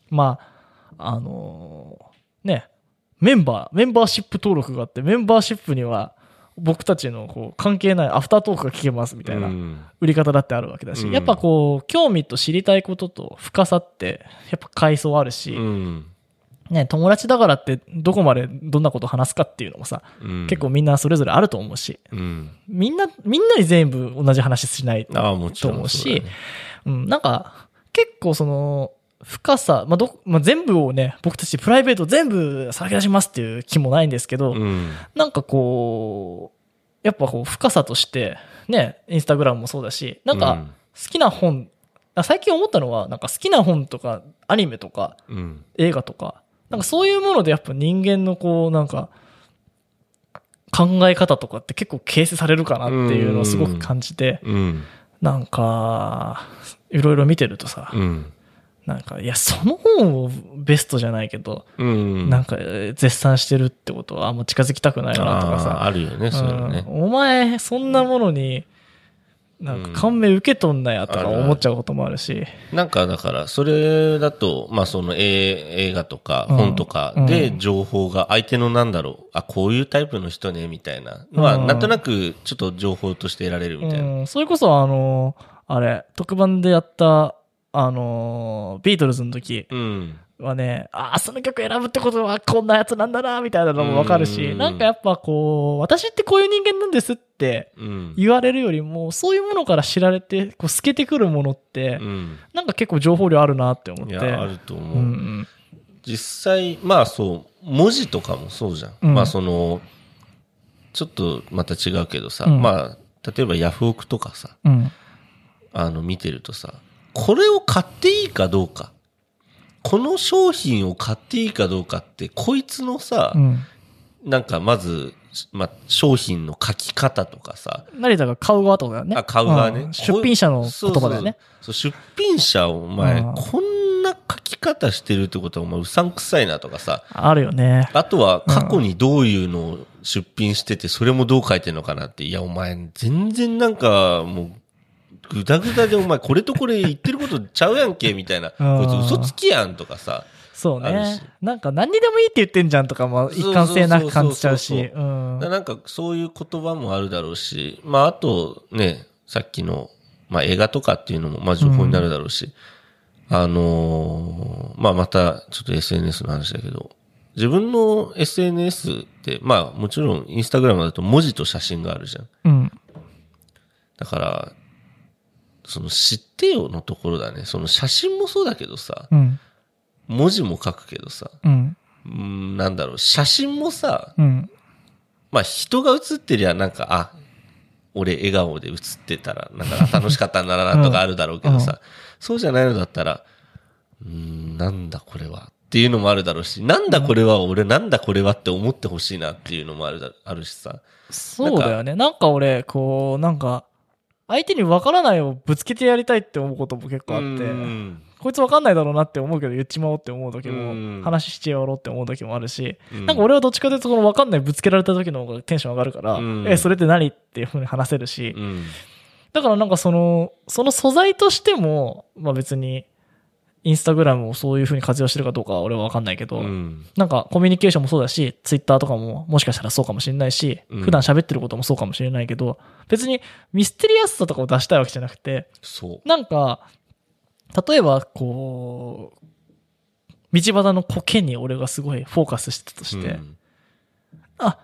まあ、あのーね、メンバー、メンバーシップ登録があって、メンバーシップには僕たちのこう関係ないアフタートークが聞けますみたいなうん売り方だってあるわけだし、うんやっぱこう、興味と知りたいことと深さって、やっぱ階層あるし、うん。ね、友達だからってどこまでどんなこと話すかっていうのもさ、うん結構みんなそれぞれあると思うし、うん。みんな、みんなに全部同じ話しないと思うしね。、うん、なんか、結構その、深さ、まあ、ど、まあ、全部をね、僕たちプライベート全部さらけ出しますっていう気もないんですけど、うん。なんかこう、やっぱこう、深さとして、ね、インスタグラムもそうだし、なんか、うん好きな本、あ最近思ったのは、なんか好きな本とか、アニメとか、うん。映画とか、なんかそういうものでやっぱ人間のこう、なんか、考え方とかって結構形成されるかなっていうのをすごく感じて、うん。なんか、いろいろ見てるとさ、うん。なんか、いや、その本をベストじゃないけど、うん。なんか、えー絶賛してるってことは、あんま近づきたくないなとかさ。あるよね、そういうのね。うんお前、そんなものに、なんか感銘受け取んなやとか思っちゃうこともあるし。なんかだから、それだと、まあその映映画とかうん本とかで情報が相手のなんだろう、あ、こういうタイプの人ね、みたいなのは、うんなんとなくちょっと情報として得られるみたいな。うん、それこそあの、あれ、特番でやった、あの、ビートルズの時うん。はね、ああ、その曲選ぶってことはこんなやつなんだな、みたいなのもわかるし、うんなんかやっぱこう、私ってこういう人間なんですってうん。言われるよりも、そういうものから知られて、こう透けてくるものって、うん。なんか結構情報量あるなって思って。いや、あると思う。うんうん。実際、まあそう、文字とかもそうじゃん。うんまあその、ちょっとまた違うけどさ、うんまあ、例えばヤフオクとかさ、うん。あの見てるとさ、これを買っていいかどうか、この商品を買っていいかどうかって、こいつのさ、うん。なんかまず、まあ、商品の書き方とかさ、成田が買う側ってことだよね。あ、買う側ね。ん出品者の言葉だよね。そうそうそう出品者お前、うんこんな書き方してるってことはお前うさんくさいなとかさ、あるよね。あとは過去にどういうのを出品してて、それもどう書いてるのかなって、いやお前全然なんかもう、ぐだぐだでお前これとこれ言ってることちゃうやんけみたいな、[LAUGHS] うんこいつ嘘つきやんとかさ、そうね。なんか何にでもいいって言ってんじゃんとかも一貫性なく感じちゃうし。なんかそういう言葉もあるだろうし、まああとね、さっきの、まあ映画とかっていうのもまあ情報になるだろうし、あのーまあまたちょっと SNS の話だけど、自分の SNS って、まあもちろんインスタグラムだと文字と写真があるじゃん。うん。だから、その知ってよのところだね。その写真もそうだけどさ、うん。文字も書くけどさ、うん。んなんだろう、写真もさ、うん。まあ人が写ってりゃなんか、あ、俺笑顔で写ってたら、なんかあ楽しかったんだなとかあるだろうけどさ、そうじゃないのだったら、うーん、なんだこれはっていうのもあるだろうし、なんだこれは、俺なんだこれはって思ってほしいなっていうのもあるだあるしさ。そうだよね。なんか俺、こう、なんか、相手に分からないをぶつけてやりたいって思うことも結構あって、うん。こいつ分かんないだろうなって思うけど言っちまおうって思う時うん。も、話してやろうって思う時もあるし、うん。なんか俺はどっちかというとこの分かんないぶつけられた時の方がテンション上がるから、うん。え、それって何？っていう風に話せるし、うん。だからなんかその、その素材としても、まあ別に、インスタグラムをそういう風に活用してるかどうかは俺は分かんないけど、うん。なんかコミュニケーションもそうだし、ツイッターとかももしかしたらそうかもしれないし、うん普段喋ってることもそうかもしれないけど、別にミステリアスさとかを出したいわけじゃなくて、そう。なんか、例えばこう、道端の苔に俺がすごいフォーカスしてたとして、うんあ、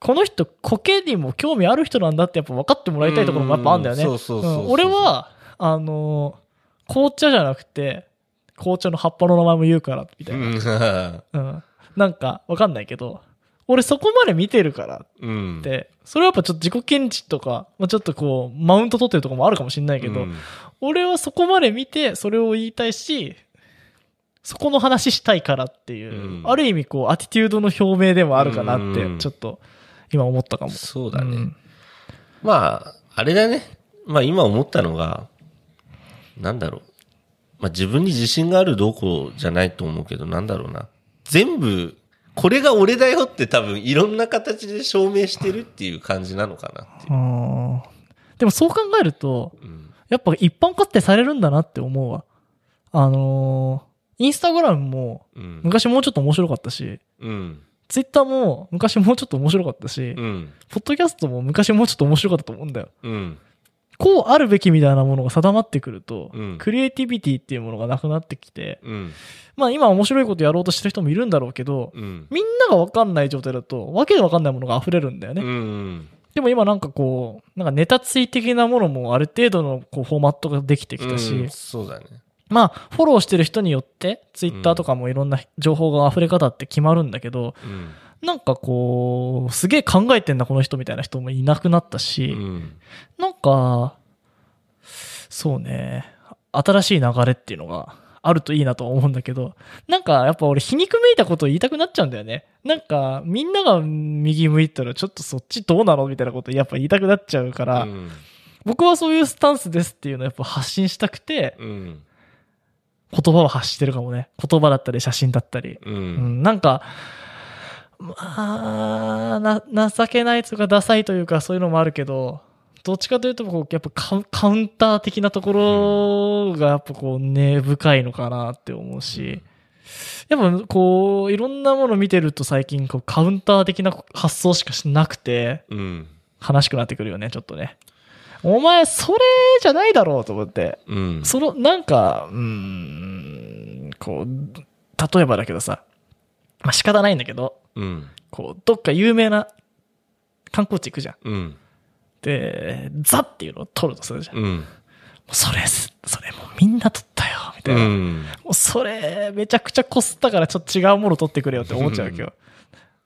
この人苔にも興味ある人なんだってやっぱ分かってもらいたいところもやっぱあるんだよね。うんそうそうそうそううん俺は、あの、紅茶じゃなくて、紅茶の葉っぱの名前も言うから、みたいな。うん。[LAUGHS] なんか、わかんないけど、俺そこまで見てるからうん。って、それはやっぱちょっと自己検知とか、まあ、ちょっとこう、マウント取ってるところもあるかもしれないけど、うん俺はそこまで見て、それを言いたいし、そこの話したいからっていう、うんある意味こう、アティテュードの表明でもあるかなってう、んちょっと、今思ったかも。そうだね。んまあ、あれだね。まあ今思ったのが、なんだろう。まあ自分に自信があるどうこうじゃないと思うけど、なんだろうな。全部、これが俺だよって多分いろんな形で証明してるっていう感じなのかなっていう。でもそう考えると、うん。やっぱ一般化ってされるんだなって思うわ。あのーインスタグラムもうん。昔もうちょっと面白かったし、うん。ツイッターも昔もうちょっと面白かったし、うん。ポッドキャストも昔もうちょっと面白かったと思うんだよ。うん。こうあるべきみたいなものが定まってくると、うんクリエイティビティっていうものがなくなってきて、うん。まあ今面白いことやろうとしてる人もいるんだろうけど、うん。みんながわかんない状態だと、わけでわかんないものが溢れるんだよね。うん。でも今なんかこう、なんかネタつい的なものもある程度のこうフォーマットができてきたし、うんそうだね。まあフォローしてる人によって、ツイッターとかもいろんな情報が溢れ方って決まるんだけど、うん。なんかこう、すげえ考えてんだこの人みたいな人もいなくなったし、うん。なんか、そうね、新しい流れっていうのがあるといいなとは思うんだけど、なんかやっぱ俺皮肉めいたことを言いたくなっちゃうんだよね。なんかみんなが右向いたらちょっとそっちどうなのみたいなことやっぱ言いたくなっちゃうから、うん僕はそういうスタンスですっていうのをやっぱ発信したくて、うん。言葉を発してるかもね。言葉だったり写真だったり。う。うんん、なんか、まあ、な、情けないとか、ダサいというか、そういうのもあるけど、どっちかというと、こう、やっぱカウンカウンター的なところが、やっぱこう、根深いのかなって思うし、やっぱこう、いろんなもの見てると最近、こう、カウンター的な発想しかしなくて、うん。悲しくなってくるよね、ちょっとね。お前、それじゃないだろうと思って。うん。その、なんか、うーん、こう、例えばだけどさ、まあ仕方ないんだけど、うん。こう、どっか有名な観光地行くじゃん。うん。で、ザっていうのを撮るとするじゃん。もうん。うそれす、それもうみんな撮ったよ、みたいな。もうん。うそれ、めちゃくちゃこすったからちょっと違うもの撮ってくれよって思っちゃうわけど。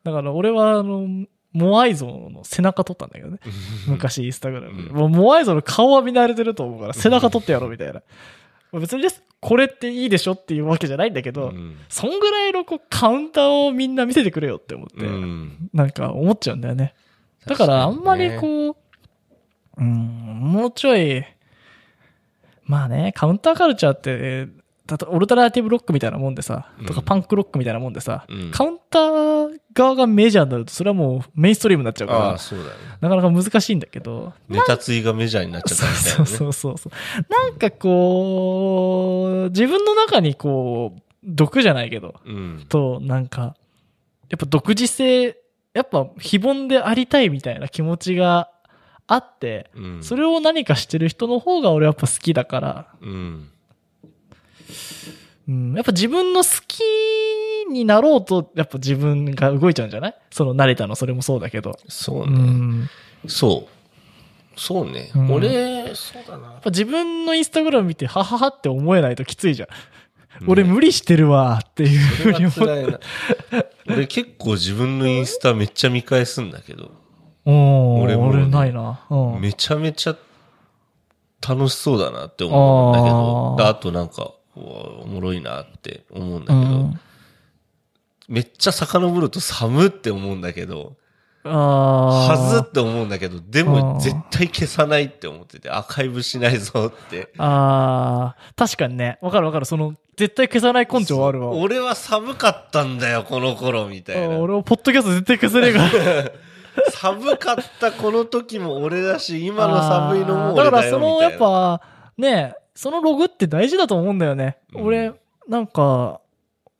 だから俺は、あの、モアイ像の背中撮ったんだけどね。昔インスタグラムで。うんもうモアイ像の顔は見慣れてると思うから、背中撮ってやろうみたいな。別にです、これっていいでしょっていうわけじゃないんだけど、うん。そんぐらいのこうカウンターをみんな見せてくれよって思って、うん。なんか思っちゃうんだよね。だからあんまりう。こう、うん、もうちょい、まあね、カウンターカルチャーって、オルタナティブロックみたいなもんでさ、とかうんパンクロックみたいなもんでさ、うんカウンター側がメジャーになると、それはもうメインストリームになっちゃうからね。なかなか難しいんだけど、ネタついがメジャーになっちゃったみたいそうなね。そうそうそう。なんかこう、自分の中にこう、毒じゃないけど、うん。と、なんか、やっぱ独自性、やっぱ非凡でありたいみたいな気持ちがあって、うん。それを何かしてる人の方が俺やっぱ好きだから、うん。うん、やっぱ自分の好きになろうと、やっぱ自分が動いちゃうんじゃない？その慣れたの、それもそうだけど。そううね。ん。そう。そうね。うん俺、そうだなやっ。ぱ自分のインスタグラム見て、はははって思えないときついじゃん。俺ね無理してるわっていうふうに思は辛いな。[LAUGHS] 俺結構自分のインスタめっちゃ見返すんだけど、うん。俺もね俺ないな。うん。めちゃめちゃ楽しそうだなって思うんだけど、あとなんか、おもろいなって思うんだけど、うん。めっちゃ遡ると寒って思うんだけど。はずって思うんだけど、でも絶対消さないって思ってて、アーカイブしないぞって。ああ、確かにね。わかるわかる。その、絶対消さない根性あるわ。俺は寒かったんだよ、この頃、みたいな。あ俺もポッドキャスト絶対消せねえから。[LAUGHS] 寒かったこの時も俺だし、今の寒いのも俺だよ。だからその、やっ、ぱ、ね、そのログって大事だと思うんだよね。うん俺、なんか、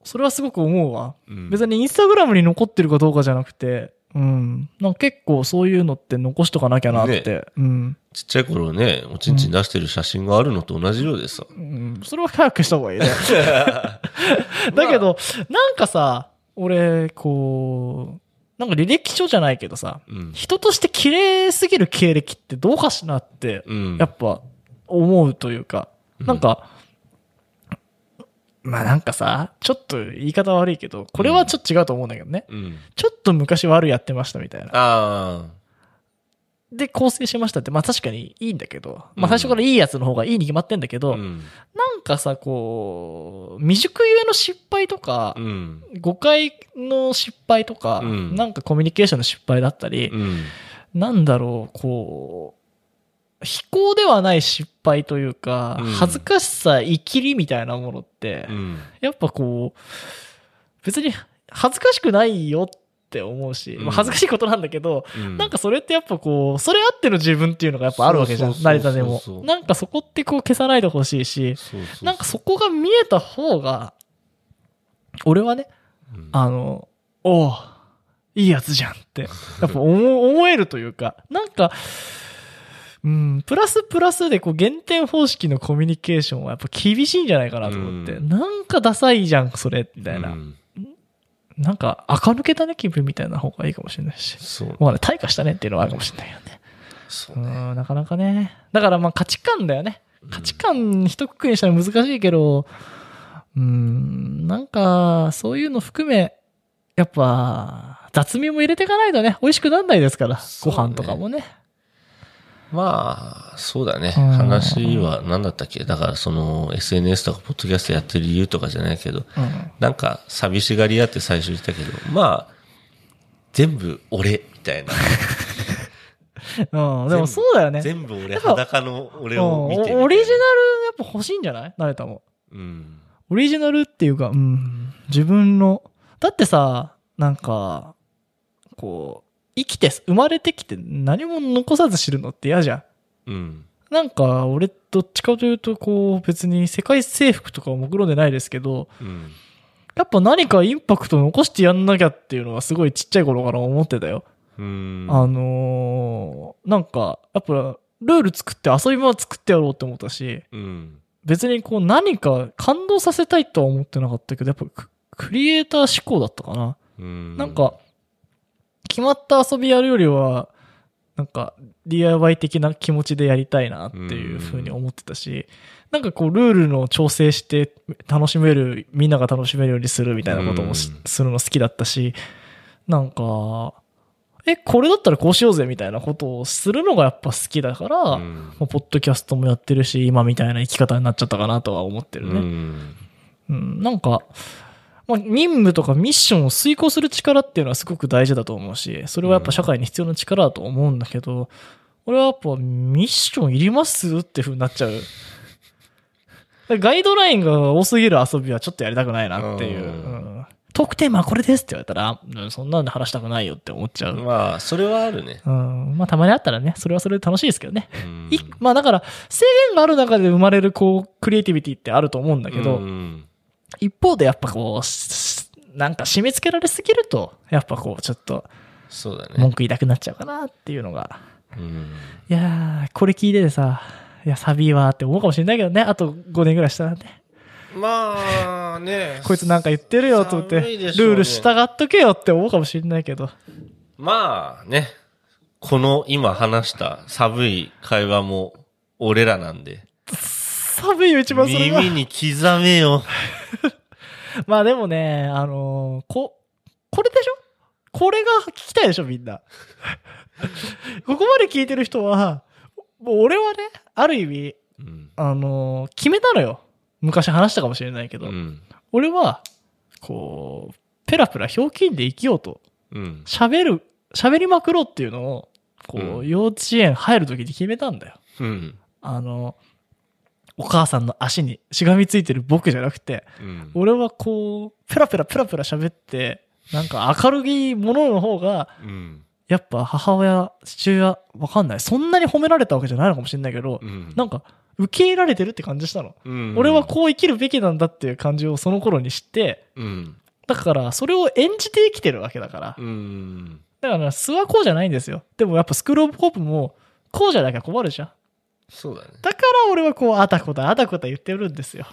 それはすごく思うわ。うん別にインスタグラムに残ってるかどうかじゃなくて、うん。なんか結構そういうのって残しとかなきゃなって。うん。ちっちゃい頃ね、おちんちん出してる写真があるのと同じようでさ。うん、それは早くした方がいいね。[LAUGHS] だけど、なんかさ、俺、こう、なんか履歴書じゃないけどさ、うん。人として綺麗すぎる経歴ってどうかしなって、うん。やっぱ思うというか、うんなんか、まあなんかさ、ちょっと言い方悪いけど、これはちょっと違うと思うんだけどね。うん。ちょっと昔悪いやってましたみたいな。あで、構成しましたって、まあ確かにいいんだけど、まうんあ最初からいいやつの方がいいに決まってんだけあ。ど、うん。なんかさ、こう、未熟ゆえの失敗とか、うん。誤解の失敗とか、うんなんかコミュニケーションの失敗だったり、うん。なんだろう、こう、非行ではない失敗というか、うん恥ずかしさ、生きりみたいなものって、うん。やっぱこう、別に恥ずかしくないよって思うし、うんまあ恥ずかしいことなんだけど、うん。なんかそれってやっぱこう、それあっての自分っていうのがやっぱあるわけじゃん、成田でも。なんかそこってこう消さないでほしいし、なんかそこが見えた方が、俺はね、うんあの、おういいやつじゃんって、やっぱ思思えるというか、なんか、うん、プラスプラスでこう減点方式のコミュニケーションはやっぱ厳しいんじゃないかなと思って、うんなんかダサいじゃん、それ、みたいな。うんなんか垢抜けたね、気分みたいな方がいいかもしれないし。そう。まあね、退化したねっていうのはあるかもしれないよね。そううね。ん、なかなかね。だからまあ価値観だよね。価値観一括りにしたら難しいけど、うん、なんか、そういうの含め、やっぱ、雑味も入れていかないとね、美味しくなんないですから、ねご飯とかもね。まあ、そうだね。うん話は何だったっけ？だからその SNS とかポッドキャストやってる理由とかじゃないけど、うん。なんか寂しがり屋って最初言ったけど、まあ、全部俺みたいな。[LAUGHS] うん。でもそうだよね。全部俺裸の俺を見てうんオリジナルやっぱ欲しいんじゃない？成田も。うん。オリジナルっていうか、うん、自分の。だってさ、なんか、こう、生きて、生まれてきて何も残さず知るのって嫌じゃん。うん。なんか、俺、どっちかというと、こう、別に世界征服とかは目論んでないですけど、うん。やっぱ何かインパクト残してやんなきゃっていうのはすごいちっちゃい頃から思ってたよ。うん。あのーなんか、やっぱ、ルール作って遊び場作ってやろうって思ったし、うん。別にこう何か感動させたいとは思ってなかったけど、やっぱククリエイター思考だったかな。うん。なんか、決まった遊びやるよりは、なんか DIY 的な気持ちでやりたいなっていうふうに思ってたし、なんかこうルールの調整して楽しめる、みんなが楽しめるようにするみたいなこともするの好きだったし、なんか、え、これだったらこうしようぜみたいなことをするのがやっぱ好きだから、うんまあポッドキャストもやってるし、今みたいな生き方になっちゃったかなとは思ってるね。うん。うん、なんか、まあ、任務とかミッションを遂行する力っていうのはすごく大事だと思うし、それはやっぱ社会に必要な力だと思うんだけど、俺はやっぱミッションいります？って風になっちゃう。ガイドラインが多すぎる遊びはちょっとやりたくないなっていう。うんうんトークテーマはこれですって言われたら、うんそんなんで話したくないよって思っちゃう。まあ、それはあるね。うん、まあたまにあったらね、それはそれで楽しいですけどね。うんいまあだから、制限がある中で生まれるこう、クリエイティビティってあると思うんだけど、うん一方でやっぱこうし、なんか締め付けられすぎると、やっぱこう、ちょっとそうだね。文句言いたくなっちゃうかなっていうのが。うん。いやー、これ聞いててさ、いや、サビはって思うかもしれないけどね、あと5年ぐらいしたらね。まあね。[LAUGHS] こいつなんか言ってるよと思って、ルール従っとけよって思うかもしれないけど。まあね。この今話した寒い会話も俺らなんで。寒いよ、一番それが。耳に刻めよ。[LAUGHS] まあでもね、あのーこ、これでしょ？これが聞きたいでしょ、みんな。[LAUGHS] ここまで聞いてる人は、もう俺はね、ある意味、うん。あのー決めたのよ。昔話したかもしれないけど。うん。俺は、こう、ペラペラひょうきんで生きようと。うん。喋る、喋りまくろうっていうのを、こう、うん幼稚園入る時に決めたんだよ。うん。あの、お母さんの足にしがみついてる僕じゃなくて、うん。俺はこう、ペラペラペラペラ喋って、なんか明るいものの方が、うん。やっぱ母親、父親、わかんない。そんなに褒められたわけじゃないのかもしれないけど、うん。なんか、受け入れられてるって感じしたの。うん俺はこう生きるべきなんだっていう感じをその頃に知って、うん。だから、それを演じて生きてるわけだから。うん。だから、素はこうじゃないんですよ。でもやっぱスクールオブコープも、こうじゃなきゃ困るじゃん。そうだね。だから俺はこう、あたこだ、あたこだ言ってるんですよ。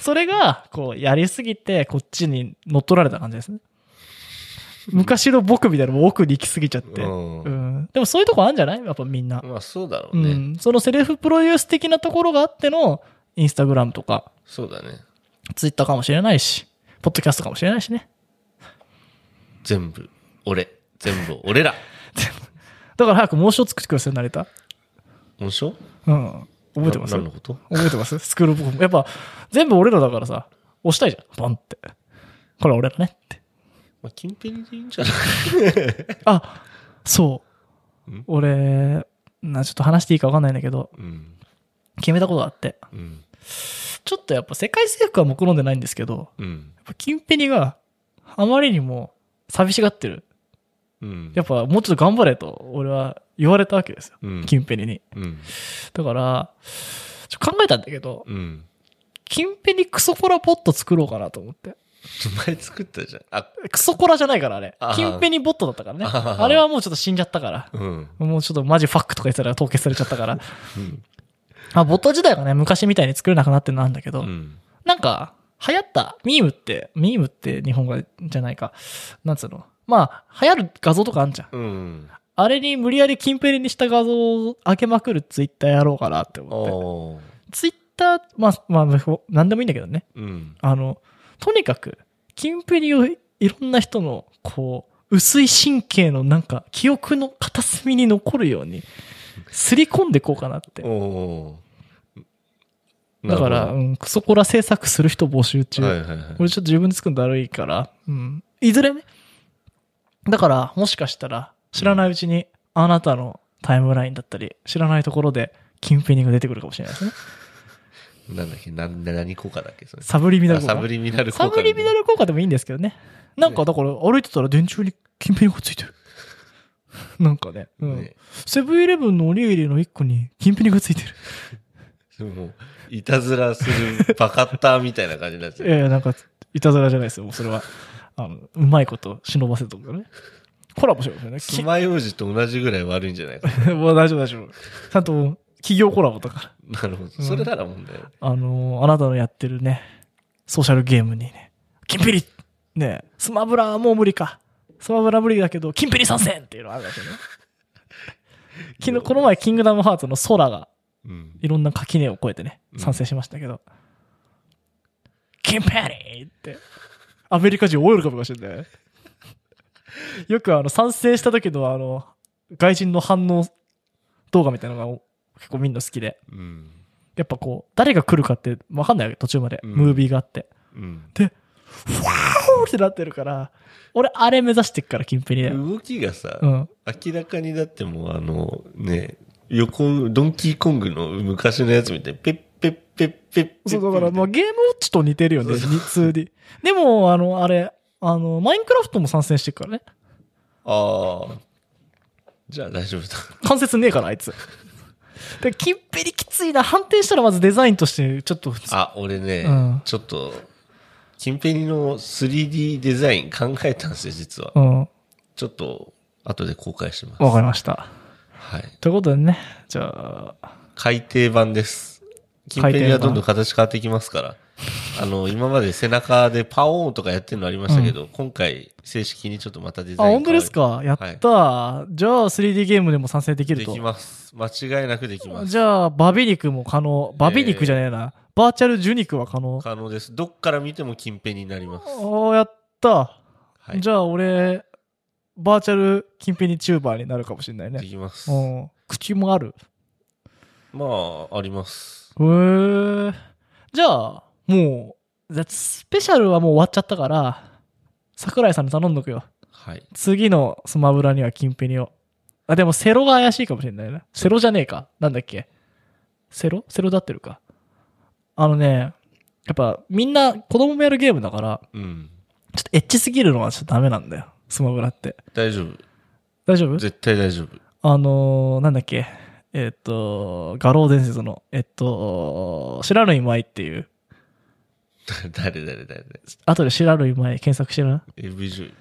それが、こう、やりすぎて、こっちに乗っ取られた感じですね。昔の僕みたいなのも奥に行き過ぎちゃって。うんうん。でもそういうとこあるんじゃない？やっぱみんな。まあそうだろううね。ん。そのセルフプロデュース的なところがあっての、インスタグラムとか、そうだね。ツイッターかもしれないし、ポッドキャストかもしれないしね。全部、俺。全部、俺ら。[LAUGHS] だから早く申しを作ってください、成田。本書？うん。覚えてます？覚えてます？スクールオブコープ。やっぱ、全部俺らだからさ、押したいじゃん。ボンって。これ俺らねって。まあ、近辺でいいんじゃない？[LAUGHS] あ、そう。ん？俺、な、ちょっと話していいか分かんないんだけど、うん。決めたことがあって。うん。ちょっとやっぱ世界征服は目論んでないんですけど、やっうん。ぱキンペニがあまりにも寂しがってる。うん。やっぱもうちょっと頑張れと、俺は言われたわけですよ。うん。キンペニに。うん。だから、ちょ考えたんだけど、うん。キンペニクソコラポット作ろうかなと思って。前作ったじゃん。あ、クソコラじゃないからあれあ。キンペニボットだったからね。あれはもうちょっと死んじゃったから。うん。もうちょっとマジファックとか言ってたら凍結されちゃったから。[LAUGHS] うん。あ、ボット自体がね、昔みたいに作れなくなってるのなんだけど、うん。なんか、流行った、ミームって、ミームって日本語じゃないか。なんつうの？まあ、流行る画像とかあんじゃん。うん。あれに無理やりキンペリにした画像を上げまくるツイッターやろうかなって思って。ツイッター、まあ、まあ、なんでもいいんだけどね。うん。あの、とにかく、キンペリをいろんな人の、こう、薄い神経のなんか、記憶の片隅に残るように、すり込んでいこうかなって。だから、うん、クソコラ制作する人募集中。はいはいはい。俺ちょっと自分で作るのだるいから、うん。いずれね。だから、もしかしたら、知らないうちに、あなたのタイムラインだったり、知らないところで、キンペニが出てくるかもしれないですね。なんだっけ、なん何効果だっけ、それ。サブリミナル効果。あサブリミナル効果。サブリミナル効果でもいいんですけどね。なんかだから歩いてたら電柱にキンペニがついてる。[LAUGHS] なんかね。うん。ねセブンイレブンのおにぎりの一個にキンペニがついてる。もう、いたずらするバカッターみたいな感じになっちゃう。[LAUGHS] いやいや、なんか、いたずらじゃないですよ。もうそれは。あの、うまいこと忍ばせとくね。コラボしようよね。き [LAUGHS] 爪楊枝と同じぐらい悪いんじゃないか [LAUGHS] もう大丈夫大丈夫。ちゃんと企業コラボとか。な。なるほど。それなら問題ない。あのーあなたのやってるね、ソーシャルゲームにね、キンペリねスマブラはもう無理か。スマブラ無理だけど、キンペリ参戦っていうのあるわけね。[LAUGHS] 昨日、この前、キングダムハーツの空が、うん。いろんな垣根を越えてね、うん参戦しましたけど、キンペリって、アメリカ人大喜びかもしれない。[LAUGHS] よくあの、参戦した時のあの、外人の反応動画みたいなのが結構みんな好きで、うん。やっぱこう、誰が来るかってわかんない途中まで。うんムービーがあって。うん。で、フワーってなってるから、俺、あれ目指してっから、キンペニで。動きがさ、うん。明らかにだってもうあの、ね、横、ドンキーコングの昔のやつみたいに、ペッペッペッペッペッそう、だから、まあ、ゲームウォッチと似てるよね、そうそう 2D。でも、あの、あれ、あの、マインクラフトも参戦してるからね。ああ。じゃあ大丈夫だ。関節ねえから、あいつ。で、キンペリきついな。反転したらまずデザインとして、ちょっと、あ、俺ね、うんちょっと、キンペニの 3D デザイン考えたんですよ、実は。うん。ちょっと、後で公開します。わかりました。はい。ということでね、じゃあ、改訂版です。キンペニはどんどん形変わってきますから。あの、今まで背中でパオーンとかやってるのありましたけど、今回正式にちょっとまたデザあ、イン本当ですか？やったー、じゃあ 3D ゲームでも参戦できると。できます。間違いなくできます。じゃあ、バビ肉も可能。バビ肉じゃねえな。バーチャル受肉は可能。可能です。どっから見ても金ペになります。ああ、やった。はい。じゃあ、俺、バーチャルキンペニチューバーになるかもしれないでね。きますう。ん。口もある。まあ、あります。へえ。じゃあ、もう、スペシャルはもう終わっちゃったから、桜井さんに頼んどくよ。はい。次のスマブラにはキンペニを。あ、でもセロが怪しいかもしれないな。セロじゃねえか。なんだっけ。セロ？セロだってるか。あのね、やっぱみんな子供もやるゲームだから、うん。ちょっとエッチすぎるのはちょっとダメなんだよ。スマブラって。大丈夫。大丈夫？絶対大丈夫。あのー、なんだっけ。えっ、と、画廊伝説の、えっと、知らぬい舞っていう、[LAUGHS] 誰誰誰誰？後で知らぬい舞検索してな。?AV 女優。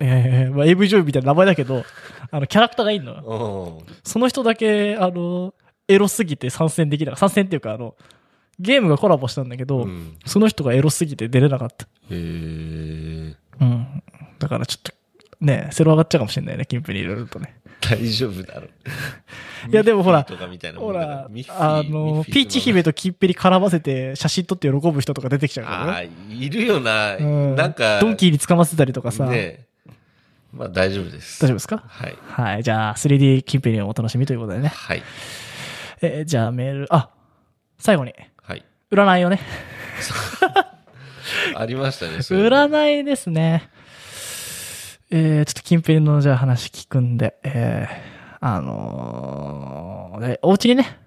いやいやいや、まあ、AV 女優みたいな名前だけど、[LAUGHS] あの、キャラクターがいんのよ。その人だけ、あの、エロすぎて参戦できなかった。参戦っていうか、あの、ゲームがコラボしたんだけど、うん。その人がエロすぎて出れなかった。へーうん。だからちょっと、ね、セロ上がっちゃうかもしれないね、キンプに入れるとね。大丈夫だろ。[LAUGHS] いやでもほらほらあの、ピーチ。姫とキンペリ絡ませて写真撮って喜ぶ人とか出てきちゃうからああね。ー、いるよな。うんなんか、ドンキーに捕ませたりとかさ。ねまあ大丈夫です。大丈夫ですか？はい。はい。じゃあ、3D キンペリをお楽しみということでね。はい。えーじゃあメール、あ、最後に、はい。占いをね。[LAUGHS] ありましたね。占いですね。えー、ちょっと近辺のじゃあ話聞くんで、えー、あのーでお家にね、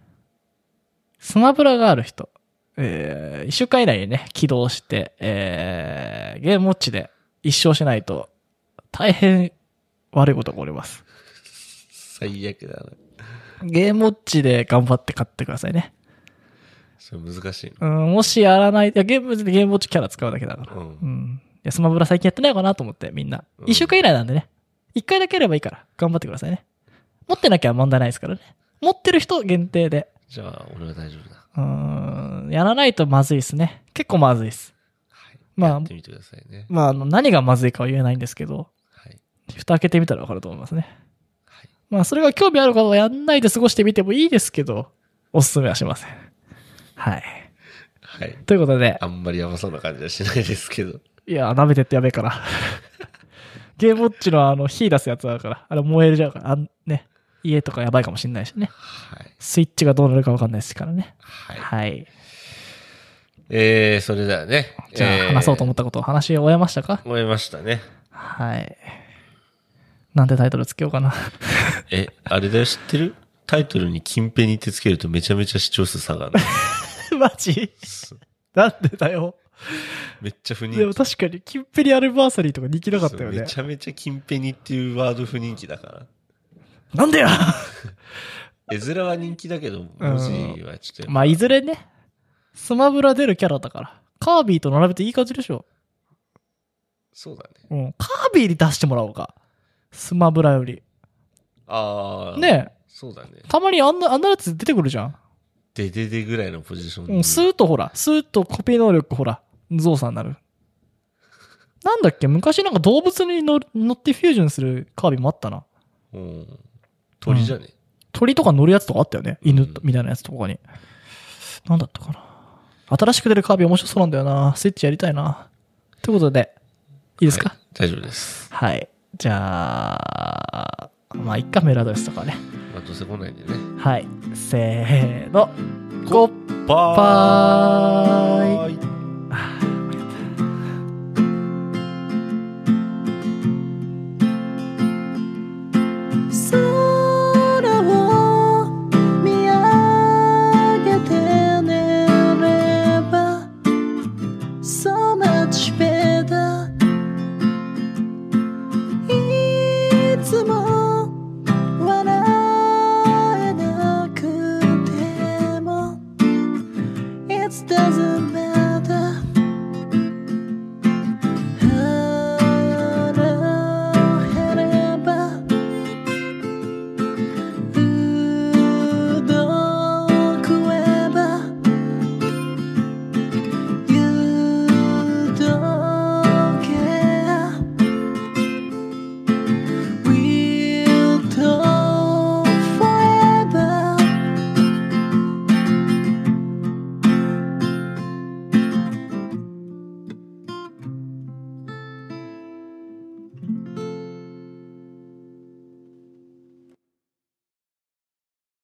スマブラがある人、えー、一週間以内にね、起動して、えー、ゲームウォッチで一生しないと、大変悪いことが起こります。最悪だな。ゲームウォッチで頑張って買ってくださいね。それ難しいな。うん、もしやらない、いや、ゲームでゲームウォッチキャラ使うだけだから。うんう。ん。いや、スマブラ最近やってないのかなと思って、みんな。うん一週間以内なんでね。一回だけやればいいから、頑張ってくださいね。持ってなきゃ問題ないですからね。持ってる人限定で。じゃあ、俺は大丈夫だ。うーん、やらないとまずいですね。結構まずいです。はい。まあやってみてくださいね。まあ、あの、何がまずいかは言えないんですけど、はい。蓋開けてみたらわかると思いますね。はい。まあ、それが興味ある方はやんないで過ごしてみてもいいですけど、おすすめはしません。はい。はい。ということで、あんまりやばそうな感じはしないですけど。いや、舐めてってやべえから。[LAUGHS] ゲームウォッチのあの、火出すやつだから、あれ燃えちゃうから、あんね、家とかやばいかもしんないしね。はい。スイッチがどうなるかわかんないですからね。はい。はい。えー、それではね。じゃあ、話そうと思っったことを話し終えましたか？思いましたね。はい。なんてタイトルつけようかな。[LAUGHS] え、あれだよ、知ってる？タイトルに金ペニってつけるとめちゃめちゃ視聴数下がるの。[LAUGHS] マジ？なんでだよ？[LAUGHS] めっちゃ不人でも気。確かに、キンペリアルバーサリーとか人気なかったよねめ。ちゃめちゃ金ペニっていうワード不人気だから。なんでや [LAUGHS] 絵面は人気だけど、文字はちょっとまあ、いずれね、スマブラ出るキャラだから。カービィと並べていい感じでしょ。そうだね。うん。カービィに出してもらおうか。スマブラより。ああ。ねえ。そうだね。たまにあんな、あんなやつ出てくるじゃん。でででぐらいのポジションうん、スーッとほら、スーッとコピー能力ほら、ゾウさんになる。なんだっけ？昔なんか動物に乗る乗ってフュージョンするカービィもあったな。うん。鳥じゃね、鳥とか乗るやつとかあったよね。犬うんみたいなやつとかに。なんだったかな？新しく出るカービィ面白そうなんだよな。スイッチやりたいな。ということで、いいですか？はい大丈夫です。はい。じゃあ、まあ、いっか、メールアドレスとかね。まあ、どうせ来ないんでね。はい。せーの。ごっバぱーい。Ah.